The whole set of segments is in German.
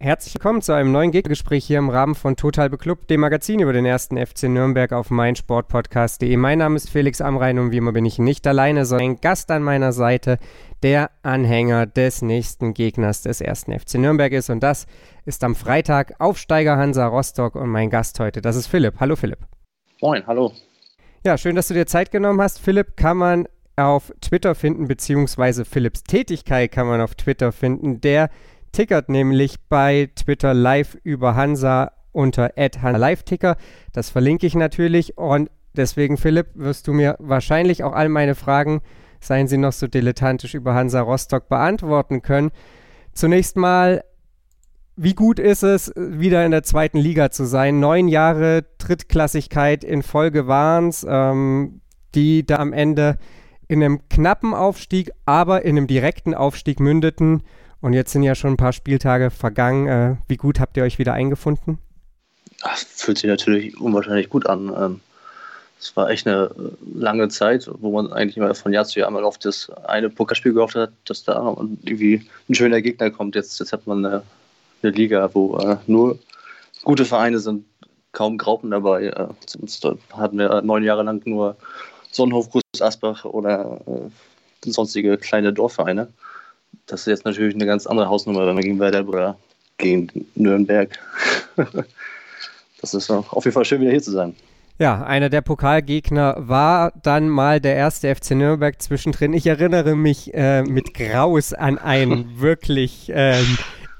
Herzlich willkommen zu einem neuen Gegnergespräch hier im Rahmen von Total Beklubbt, dem Magazin über den ersten FC Nürnberg auf meinsportpodcast.de. Mein Name ist Felix Amrein und wie immer bin ich nicht alleine, sondern ein Gast an meiner Seite, der Anhänger des nächsten Gegners des ersten FC Nürnberg ist. Und das ist am Freitag Aufsteiger Hansa Rostock und mein Gast heute, das ist Philipp. Hallo Philipp. Moin, hallo. Ja, schön, dass du dir Zeit genommen hast. Philipp kann man auf Twitter finden, beziehungsweise Philipps Tätigkeit kann man auf Twitter finden. Der tickert nämlich bei Twitter live über Hansa unter @hansa_live_ticker. Das verlinke ich natürlich und deswegen Philipp wirst du mir wahrscheinlich auch all meine Fragen, seien sie noch so dilettantisch über Hansa Rostock beantworten können. Zunächst mal wie gut ist es, wieder in der zweiten Liga zu sein? Neun Jahre Drittklassigkeit in Folge waren es, ähm, die da am Ende in einem knappen Aufstieg, aber in einem direkten Aufstieg mündeten. Und jetzt sind ja schon ein paar Spieltage vergangen. Äh, wie gut habt ihr euch wieder eingefunden? Das fühlt sich natürlich unwahrscheinlich gut an. Ähm, es war echt eine äh, lange Zeit, wo man eigentlich immer von Jahr zu Jahr mal auf das eine Pokerspiel gehofft hat, dass da irgendwie ein schöner Gegner kommt. Jetzt, jetzt hat man eine, eine Liga, wo äh, nur gute Vereine sind, kaum Graupen dabei. Sonst hatten wir neun Jahre lang nur Sonnenhof, Groß Asbach oder sonstige kleine Dorfvereine das ist jetzt natürlich eine ganz andere Hausnummer, wenn man gegen Werder oder gegen Nürnberg. das ist auf jeden Fall schön, wieder hier zu sein. Ja, einer der Pokalgegner war dann mal der erste FC Nürnberg zwischendrin. Ich erinnere mich äh, mit Graus an ein wirklich ähm,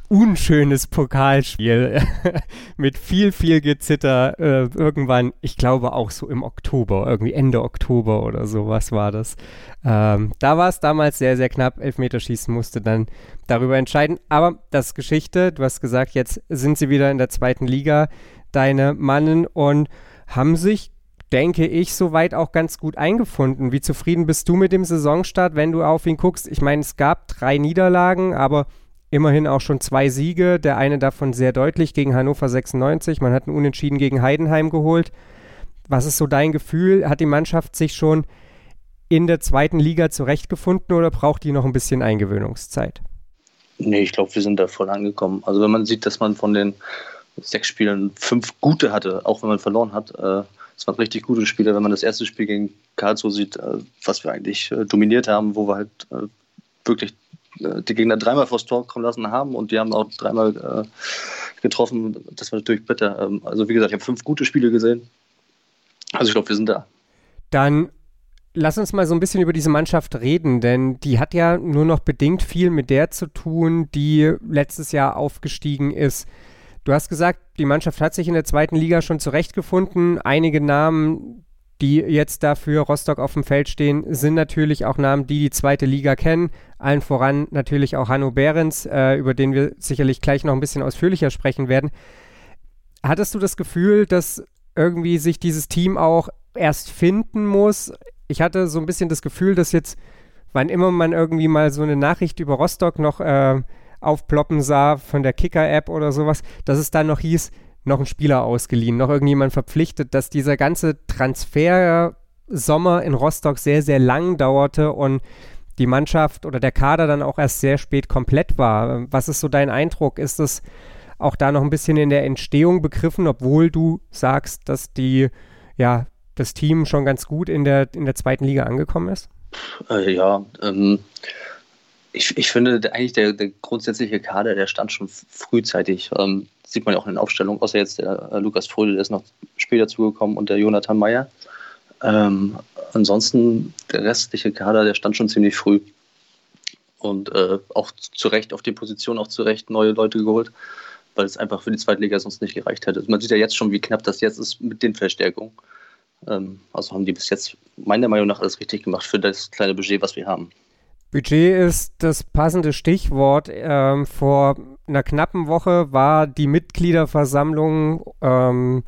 unschönes Pokalspiel mit viel, viel Gezitter. Äh, irgendwann, ich glaube auch so im Oktober, irgendwie Ende Oktober oder sowas war das. Ähm, da war es damals sehr, sehr knapp. Elfmeterschießen musste dann darüber entscheiden. Aber das ist Geschichte. Du hast gesagt, jetzt sind sie wieder in der zweiten Liga, deine Mannen, und haben sich denke ich, soweit auch ganz gut eingefunden. Wie zufrieden bist du mit dem Saisonstart, wenn du auf ihn guckst? Ich meine, es gab drei Niederlagen, aber immerhin auch schon zwei Siege, der eine davon sehr deutlich gegen Hannover 96. Man hat einen Unentschieden gegen Heidenheim geholt. Was ist so dein Gefühl? Hat die Mannschaft sich schon in der zweiten Liga zurechtgefunden oder braucht die noch ein bisschen Eingewöhnungszeit? Nee, ich glaube, wir sind da voll angekommen. Also wenn man sieht, dass man von den sechs Spielen fünf gute hatte, auch wenn man verloren hat, äh, es waren richtig gute Spiele. Wenn man das erste Spiel gegen Karlsruhe sieht, äh, was wir eigentlich äh, dominiert haben, wo wir halt äh, wirklich die Gegner dreimal vors Tor kommen lassen haben und die haben auch dreimal äh, getroffen. Das war natürlich bitter. Ähm, also wie gesagt, ich habe fünf gute Spiele gesehen. Also ich glaube, wir sind da. Dann lass uns mal so ein bisschen über diese Mannschaft reden, denn die hat ja nur noch bedingt viel mit der zu tun, die letztes Jahr aufgestiegen ist. Du hast gesagt, die Mannschaft hat sich in der zweiten Liga schon zurechtgefunden. Einige Namen, die jetzt dafür Rostock auf dem Feld stehen, sind natürlich auch Namen, die die zweite Liga kennen. Allen voran natürlich auch Hanno Behrens, äh, über den wir sicherlich gleich noch ein bisschen ausführlicher sprechen werden. Hattest du das Gefühl, dass irgendwie sich dieses Team auch erst finden muss? Ich hatte so ein bisschen das Gefühl, dass jetzt, wann immer man irgendwie mal so eine Nachricht über Rostock noch äh, aufploppen sah von der Kicker-App oder sowas, dass es dann noch hieß, noch einen Spieler ausgeliehen, noch irgendjemand verpflichtet, dass dieser ganze Transfer-Sommer in Rostock sehr, sehr lang dauerte und die Mannschaft oder der Kader dann auch erst sehr spät komplett war. Was ist so dein Eindruck? Ist es auch da noch ein bisschen in der Entstehung begriffen, obwohl du sagst, dass die, ja, das Team schon ganz gut in der, in der zweiten Liga angekommen ist? Äh, ja, ähm, ich, ich finde eigentlich der, der grundsätzliche Kader, der stand schon frühzeitig. Ähm, sieht man ja auch in den Aufstellungen, außer jetzt der äh, Lukas Fröde, der ist noch später zugekommen und der Jonathan Meyer. Ähm, ansonsten, der restliche Kader, der stand schon ziemlich früh. Und äh, auch zu Recht auf die Position, auch zu Recht neue Leute geholt, weil es einfach für die zweite Liga sonst nicht gereicht hätte. Man sieht ja jetzt schon, wie knapp das jetzt ist mit den Verstärkungen. Ähm, also haben die bis jetzt meiner Meinung nach alles richtig gemacht für das kleine Budget, was wir haben. Budget ist das passende Stichwort. Ähm, vor einer knappen Woche war die Mitgliederversammlung ähm,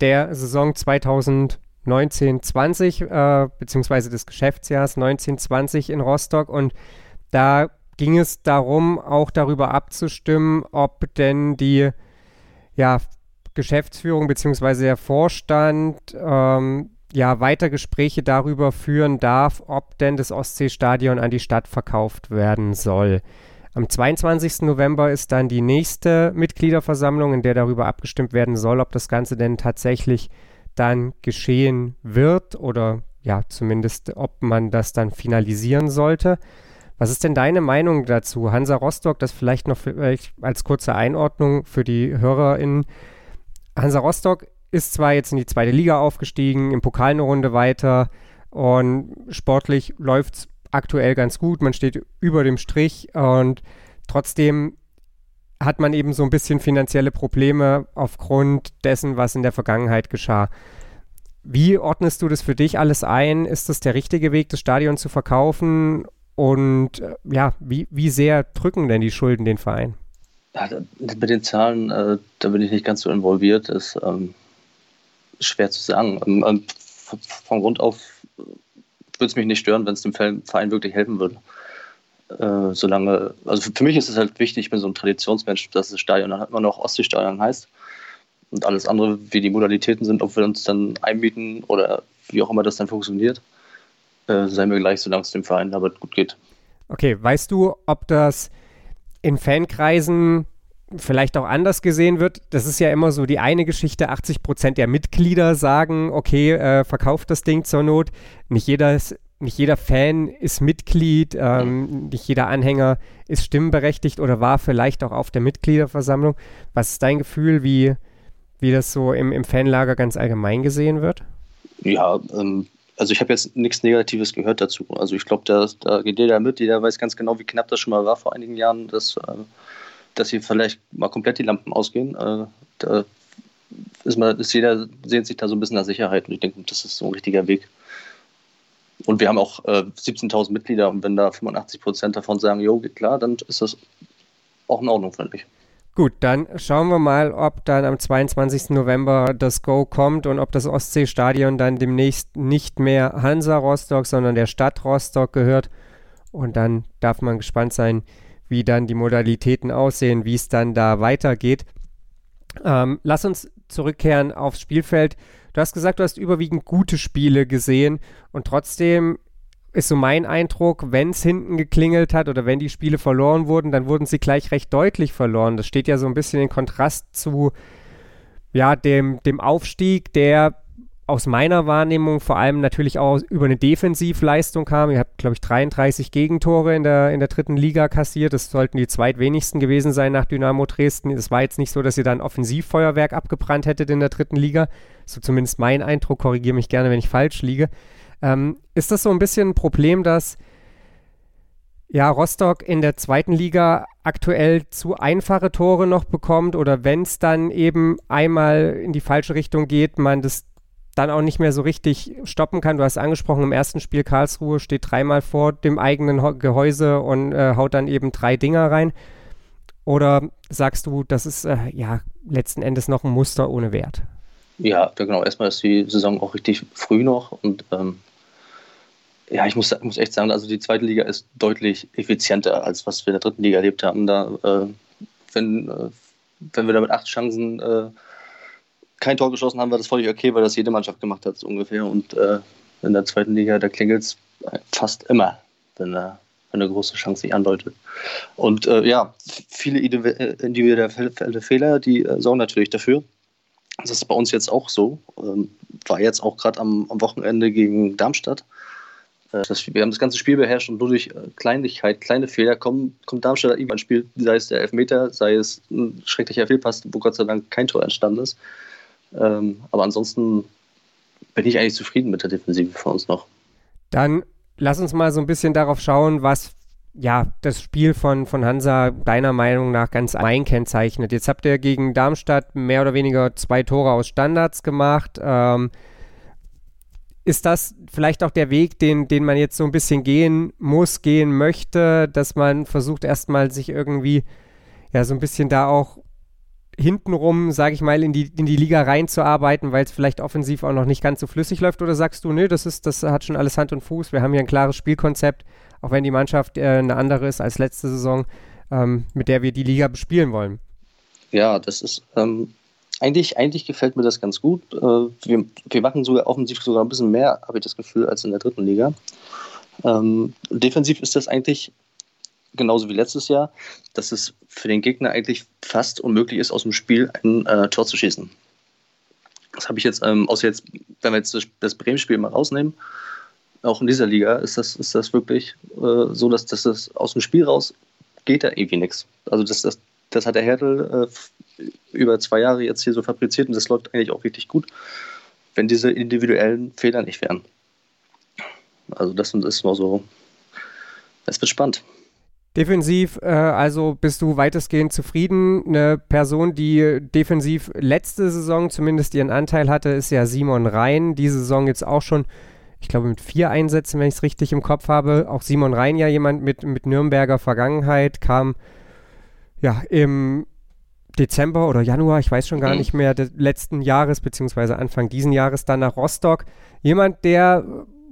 der Saison 2019-20, äh, beziehungsweise des Geschäftsjahrs 1920 in Rostock und da ging es darum, auch darüber abzustimmen, ob denn die ja, Geschäftsführung bzw. der Vorstand ähm, ja weiter Gespräche darüber führen darf, ob denn das Ostseestadion an die Stadt verkauft werden soll. Am 22. November ist dann die nächste Mitgliederversammlung, in der darüber abgestimmt werden soll, ob das Ganze denn tatsächlich dann geschehen wird oder ja, zumindest ob man das dann finalisieren sollte. Was ist denn deine Meinung dazu? Hansa Rostock, das vielleicht noch vielleicht als kurze Einordnung für die HörerInnen. Hansa Rostock ist zwar jetzt in die zweite Liga aufgestiegen, im Pokal eine Runde weiter und sportlich läuft es aktuell ganz gut. Man steht über dem Strich und trotzdem hat man eben so ein bisschen finanzielle Probleme aufgrund dessen, was in der Vergangenheit geschah. Wie ordnest du das für dich alles ein? Ist das der richtige Weg, das Stadion zu verkaufen? Und äh, ja, wie, wie sehr drücken denn die Schulden den Verein? Ja, mit den Zahlen, äh, da bin ich nicht ganz so involviert, ist ähm, schwer zu sagen. Ähm, ähm von Grund auf würde es mich nicht stören, wenn es dem Verein wirklich helfen würde. Äh, solange, also für mich ist es halt wichtig, ich bin so ein Traditionsmensch, dass das Stadion dann immer noch Ostseestadion heißt. Und alles andere, wie die Modalitäten sind, ob wir uns dann einmieten oder wie auch immer das dann funktioniert, äh, sei mir gleich, solange es dem Verein damit gut geht. Okay, weißt du, ob das in Fankreisen vielleicht auch anders gesehen wird. Das ist ja immer so die eine Geschichte. 80 Prozent der Mitglieder sagen, okay, äh, verkauft das Ding zur Not. Nicht jeder, ist, nicht jeder Fan ist Mitglied, ähm, nicht jeder Anhänger ist stimmberechtigt oder war vielleicht auch auf der Mitgliederversammlung. Was ist dein Gefühl, wie, wie das so im, im Fanlager ganz allgemein gesehen wird? Ja, ähm, also ich habe jetzt nichts Negatives gehört dazu. Also ich glaube, da, da geht jeder mit, jeder weiß ganz genau, wie knapp das schon mal war vor einigen Jahren. Das äh, dass hier vielleicht mal komplett die Lampen ausgehen. Äh, da ist, man, ist jeder sehnt sich da so ein bisschen nach Sicherheit und ich denke, das ist so ein richtiger Weg. Und wir haben auch äh, 17.000 Mitglieder und wenn da 85 Prozent davon sagen, jo, geht klar, dann ist das auch in Ordnung, finde ich. Gut, dann schauen wir mal, ob dann am 22. November das Go kommt und ob das Ostseestadion dann demnächst nicht mehr Hansa Rostock, sondern der Stadt Rostock gehört. Und dann darf man gespannt sein, wie dann die Modalitäten aussehen, wie es dann da weitergeht. Ähm, lass uns zurückkehren aufs Spielfeld. Du hast gesagt, du hast überwiegend gute Spiele gesehen und trotzdem ist so mein Eindruck, wenn es hinten geklingelt hat oder wenn die Spiele verloren wurden, dann wurden sie gleich recht deutlich verloren. Das steht ja so ein bisschen in Kontrast zu ja, dem, dem Aufstieg, der aus meiner Wahrnehmung vor allem natürlich auch über eine Defensivleistung kam. Ihr habt, glaube ich, 33 Gegentore in der, in der dritten Liga kassiert. Das sollten die zweitwenigsten gewesen sein nach Dynamo Dresden. Es war jetzt nicht so, dass ihr da ein Offensivfeuerwerk abgebrannt hättet in der dritten Liga. So zumindest mein Eindruck. Korrigiere mich gerne, wenn ich falsch liege. Ähm, ist das so ein bisschen ein Problem, dass ja, Rostock in der zweiten Liga aktuell zu einfache Tore noch bekommt oder wenn es dann eben einmal in die falsche Richtung geht, man das dann auch nicht mehr so richtig stoppen kann. Du hast angesprochen, im ersten Spiel Karlsruhe steht dreimal vor dem eigenen Gehäuse und äh, haut dann eben drei Dinger rein. Oder sagst du, das ist äh, ja letzten Endes noch ein Muster ohne Wert? Ja, genau. Erstmal ist die Saison auch richtig früh noch und ähm, ja, ich muss, muss echt sagen, also die zweite Liga ist deutlich effizienter, als was wir in der dritten Liga erlebt haben. Da, äh, wenn, äh, wenn wir da mit acht Chancen äh, kein Tor geschossen haben, war das völlig okay, weil das jede Mannschaft gemacht hat, so ungefähr. Und äh, in der zweiten Liga, da klingelt es fast immer, wenn, äh, wenn eine große Chance sich andeutet. Und äh, ja, viele individuelle Fehler, die äh, sorgen natürlich dafür. Das ist bei uns jetzt auch so. Ähm, war jetzt auch gerade am, am, Wochenende gegen Darmstadt. Äh, das, wir haben das ganze Spiel beherrscht und nur durch äh, Kleinlichkeit, kleine Fehler kommen, kommt Darmstadt irgendwann ins Spiel, sei es der Elfmeter, sei es ein schrecklicher Fehlpass, wo Gott sei Dank kein Tor entstanden ist. Ähm, aber ansonsten bin ich eigentlich zufrieden mit der Defensive von uns noch. Dann lass uns mal so ein bisschen darauf schauen, was ja das Spiel von, von Hansa deiner Meinung nach ganz allgemein kennzeichnet. Jetzt habt ihr gegen Darmstadt mehr oder weniger zwei Tore aus Standards gemacht. Ähm, ist das vielleicht auch der Weg, den, den man jetzt so ein bisschen gehen muss, gehen möchte, dass man versucht erstmal sich irgendwie ja so ein bisschen da auch hintenrum, sage ich mal, in die, in die Liga reinzuarbeiten, weil es vielleicht offensiv auch noch nicht ganz so flüssig läuft? Oder sagst du, nö, das, ist, das hat schon alles Hand und Fuß, wir haben hier ein klares Spielkonzept, auch wenn die Mannschaft äh, eine andere ist als letzte Saison, ähm, mit der wir die Liga bespielen wollen? Ja, das ist ähm, eigentlich, eigentlich gefällt mir das ganz gut. Äh, wir, wir machen sogar offensiv sogar ein bisschen mehr, habe ich das Gefühl, als in der dritten Liga. Ähm, defensiv ist das eigentlich genauso wie letztes Jahr, dass es für den Gegner eigentlich fast unmöglich ist, aus dem Spiel ein äh, Tor zu schießen. Das habe ich jetzt, ähm, außer jetzt, wenn wir jetzt das, Bremen-Spiel mal rausnehmen, auch in dieser Liga ist das, ist das wirklich äh, so, dass, dass das aus dem Spiel raus geht da irgendwie nichts. Also das, das, das hat der Hertel äh, über zwei Jahre jetzt hier so fabriziert und das läuft eigentlich auch richtig gut, wenn diese individuellen Fehler nicht wären. Also das ist mal so, es wird spannend. Defensiv, äh, also bist du weitestgehend zufrieden. Eine Person, die defensiv letzte Saison zumindest ihren Anteil hatte, ist ja Simon Rhein. Diese Saison jetzt auch schon, ich glaube, mit vier Einsätzen, wenn ich es richtig im Kopf habe. Auch Simon Rhein ja jemand mit, mit Nürnberger Vergangenheit, kam ja im Dezember oder Januar, ich weiß schon gar mhm. nicht mehr, des letzten Jahres, beziehungsweise Anfang diesen Jahres dann nach Rostock. Jemand, der,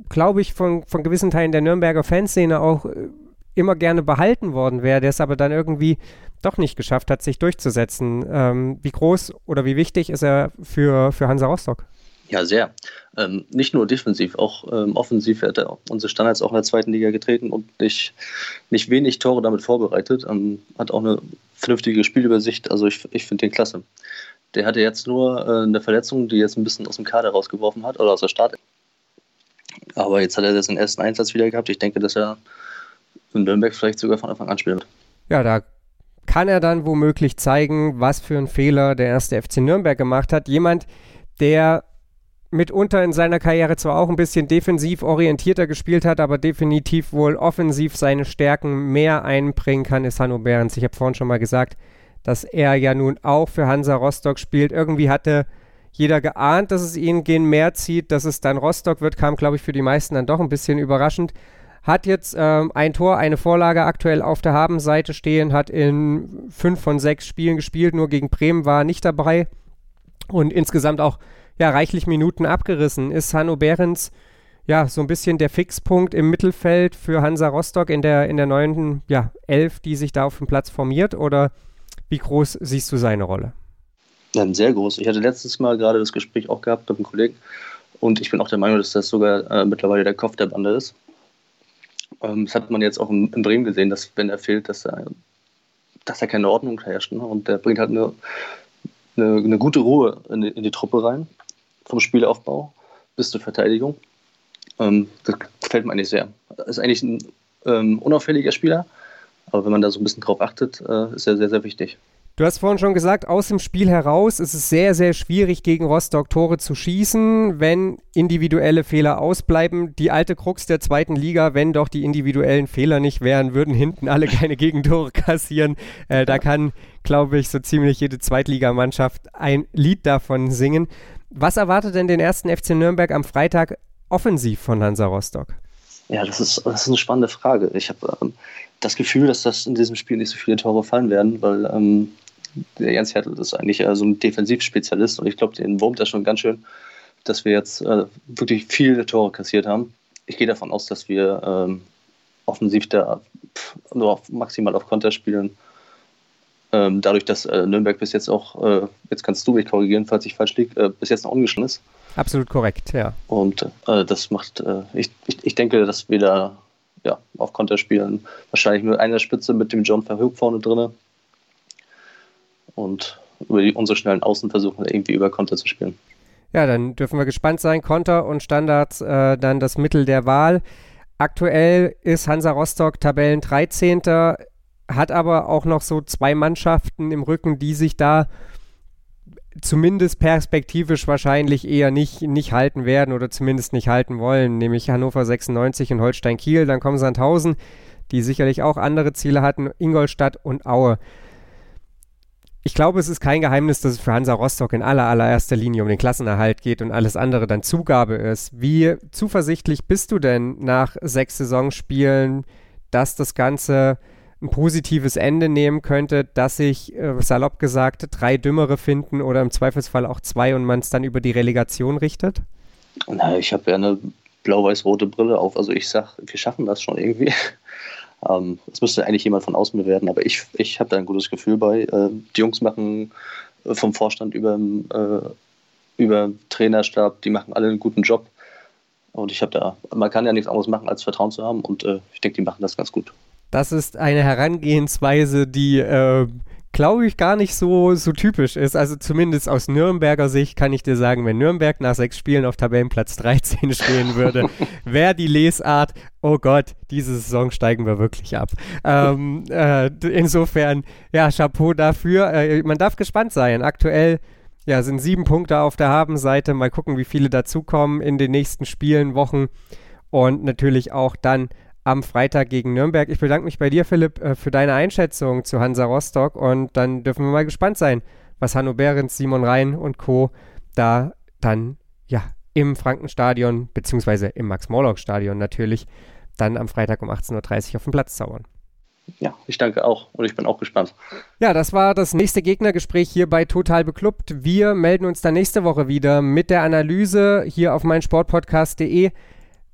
glaube ich, von, von gewissen Teilen der Nürnberger Fanszene auch äh, immer gerne behalten worden wäre, der es aber dann irgendwie doch nicht geschafft hat, sich durchzusetzen. Ähm, wie groß oder wie wichtig ist er für, für Hansa Rostock? Ja, sehr. Ähm, nicht nur defensiv, auch ähm, offensiv hat er unsere Standards auch in der zweiten Liga getreten und nicht, nicht wenig Tore damit vorbereitet. Ähm, hat auch eine vernünftige Spielübersicht. Also ich, ich finde den klasse. Der hatte jetzt nur äh, eine Verletzung, die jetzt ein bisschen aus dem Kader rausgeworfen hat oder aus der Start. Aber jetzt hat er den ersten Einsatz wieder gehabt. Ich denke, dass er in Nürnberg vielleicht sogar von Anfang an spielen wird. Ja, da kann er dann womöglich zeigen, was für einen Fehler der erste FC Nürnberg gemacht hat. Jemand, der mitunter in seiner Karriere zwar auch ein bisschen defensiv orientierter gespielt hat, aber definitiv wohl offensiv seine Stärken mehr einbringen kann, ist Hanno Behrens. Ich habe vorhin schon mal gesagt, dass er ja nun auch für Hansa Rostock spielt. Irgendwie hatte jeder geahnt, dass es ihn gehen mehr zieht, dass es dann Rostock wird, kam, glaube ich, für die meisten dann doch ein bisschen überraschend. Hat jetzt ähm, ein Tor, eine Vorlage aktuell auf der Habenseite stehen, hat in fünf von sechs Spielen gespielt, nur gegen Bremen war nicht dabei und insgesamt auch ja, reichlich Minuten abgerissen. Ist Hanno Behrens ja so ein bisschen der Fixpunkt im Mittelfeld für Hansa Rostock in der, in der neuen ja, Elf, die sich da auf dem Platz formiert? Oder wie groß siehst du seine Rolle? Ja, sehr groß. Ich hatte letztes Mal gerade das Gespräch auch gehabt mit einem Kollegen und ich bin auch der Meinung, dass das sogar äh, mittlerweile der Kopf der Bande ist. Ähm, das hat man jetzt auch in, Bremen gesehen, dass wenn er fehlt, dass er, dass er keine Ordnung herrscht. Ne? Und der bringt halt eine, eine, eine gute Ruhe in die, in die, Truppe rein, vom Spielaufbau bis zur Verteidigung. Ähm, das gefällt mir eigentlich sehr. Ist eigentlich ein ähm, unauffälliger Spieler, aber wenn man da so ein bisschen drauf achtet, äh, ist er sehr, sehr wichtig. Du hast vorhin schon gesagt, aus dem Spiel heraus ist es sehr, sehr schwierig, gegen Rostock Tore zu schießen, wenn individuelle Fehler ausbleiben. Die alte Krux der zweiten Liga, wenn doch die individuellen Fehler nicht wären, würden hinten alle keine Gegentore kassieren. Äh, da kann, glaube ich, so ziemlich jede Zweitligamannschaft ein Lied davon singen. Was erwartet denn den ersten FC Nürnberg am Freitag offensiv von Hansa Rostock? Ja, das ist, das ist eine spannende Frage. Ich habe ähm, das Gefühl, dass das in diesem Spiel nicht so viele Tore fallen werden, weil ähm, der Jens Hertel ist eigentlich äh, so ein Defensivspezialist und ich glaube, den wurmt das schon ganz schön, dass wir jetzt äh, wirklich viele Tore kassiert haben. Ich gehe davon aus, dass wir ähm, offensiv da pff, nur auf, maximal auf Konter spielen. Ähm, dadurch, dass äh, Nürnberg bis jetzt auch, äh, jetzt kannst du mich korrigieren, falls ich falsch liege, äh, bis jetzt noch ungeschlagen ist. Absolut korrekt, ja. Und äh, das macht, ich, ich, ich denke, dass wir da ja, auf Konter spielen. Wahrscheinlich mit einer Spitze mit dem John Verhoek vorne drin und über die, unsere schnellen Außen versuchen, irgendwie über Konter zu spielen. Ja, dann dürfen wir gespannt sein. Konter und Standards äh, dann das Mittel der Wahl. Aktuell ist Hansa Rostock Tabellen 13. Hat aber auch noch so zwei Mannschaften im Rücken, die sich da zumindest perspektivisch wahrscheinlich eher nicht, nicht halten werden oder zumindest nicht halten wollen, nämlich Hannover 96 und Holstein Kiel. Dann kommen Sandhausen, die sicherlich auch andere Ziele hatten, Ingolstadt und Aue ich glaube, es ist kein Geheimnis, dass es für Hansa Rostock in aller, allererster Linie um den Klassenerhalt geht und alles andere dann Zugabe ist. Wie zuversichtlich bist du denn nach sechs Saisonspielen, dass das Ganze ein positives Ende nehmen könnte, dass sich, äh, salopp gesagt, drei Dümmere finden oder im Zweifelsfall auch zwei und man es dann über die Relegation richtet? Na, ich habe ja eine blau-weiß-rote Brille auf. Also ich sag, wir schaffen das schon irgendwie. Ähm, es müsste eigentlich jemand von außen bewerten, aber ich, ich habe da ein gutes Gefühl bei. Äh, die Jungs machen äh, vom Vorstand über, äh, über Trainerstab, die machen alle einen guten Job. Und ich habe da, man kann ja nichts anderes machen, als Vertrauen zu haben und äh, ich denke, die machen das ganz gut. Das ist eine Herangehensweise, die äh, glaube ich, gar nicht so, so typisch ist. Also zumindest aus Nürnberger Sicht kann ich dir sagen, wenn Nürnberg nach sechs Spielen auf Tabellenplatz 13 stehen würde, wäre die Lesart, oh Gott, diese Saison steigen wir wirklich ab. Ähm, äh, insofern, ja, Chapeau dafür. Äh, man darf gespannt sein. Aktuell ja, sind sieben Punkte auf der Habenseite. Mal gucken, wie viele dazukommen in den nächsten Spielen, Wochen. Und natürlich auch dann am Freitag gegen Nürnberg. Ich bedanke mich bei dir, Philipp, äh, für deine Einschätzung zu Hansa Rostock und dann dürfen wir mal gespannt sein, was Hanno Behrens, Simon Rhein und Co. da dann ja im Frankenstadion beziehungsweise im Max-Morlock-Stadion natürlich dann am Freitag um 18.30 Uhr auf den Platz zaubern. Ja, ich danke auch und ich bin auch gespannt. Ja, das war das nächste Gegnergespräch hier bei Total Beklubbt. Wir melden uns dann nächste Woche wieder mit der Analyse hier auf meinsportpodcast.de.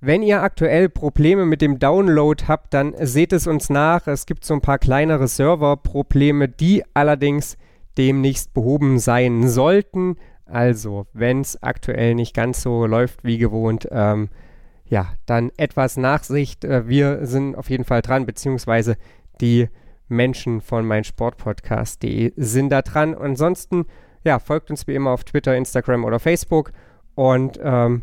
Wenn ihr aktuell Probleme mit dem Download habt, dann seht es uns nach. Es gibt so ein paar kleinere Serverprobleme, die allerdings demnächst behoben sein sollten. Also, wenn es aktuell nicht ganz so läuft wie gewohnt, ähm, ja, dann etwas Nachsicht. Äh, wir sind auf jeden Fall dran, beziehungsweise die Menschen von meinsportpodcast.de sind da dran. Ansonsten, ja, folgt uns wie immer auf Twitter, Instagram oder Facebook und ähm,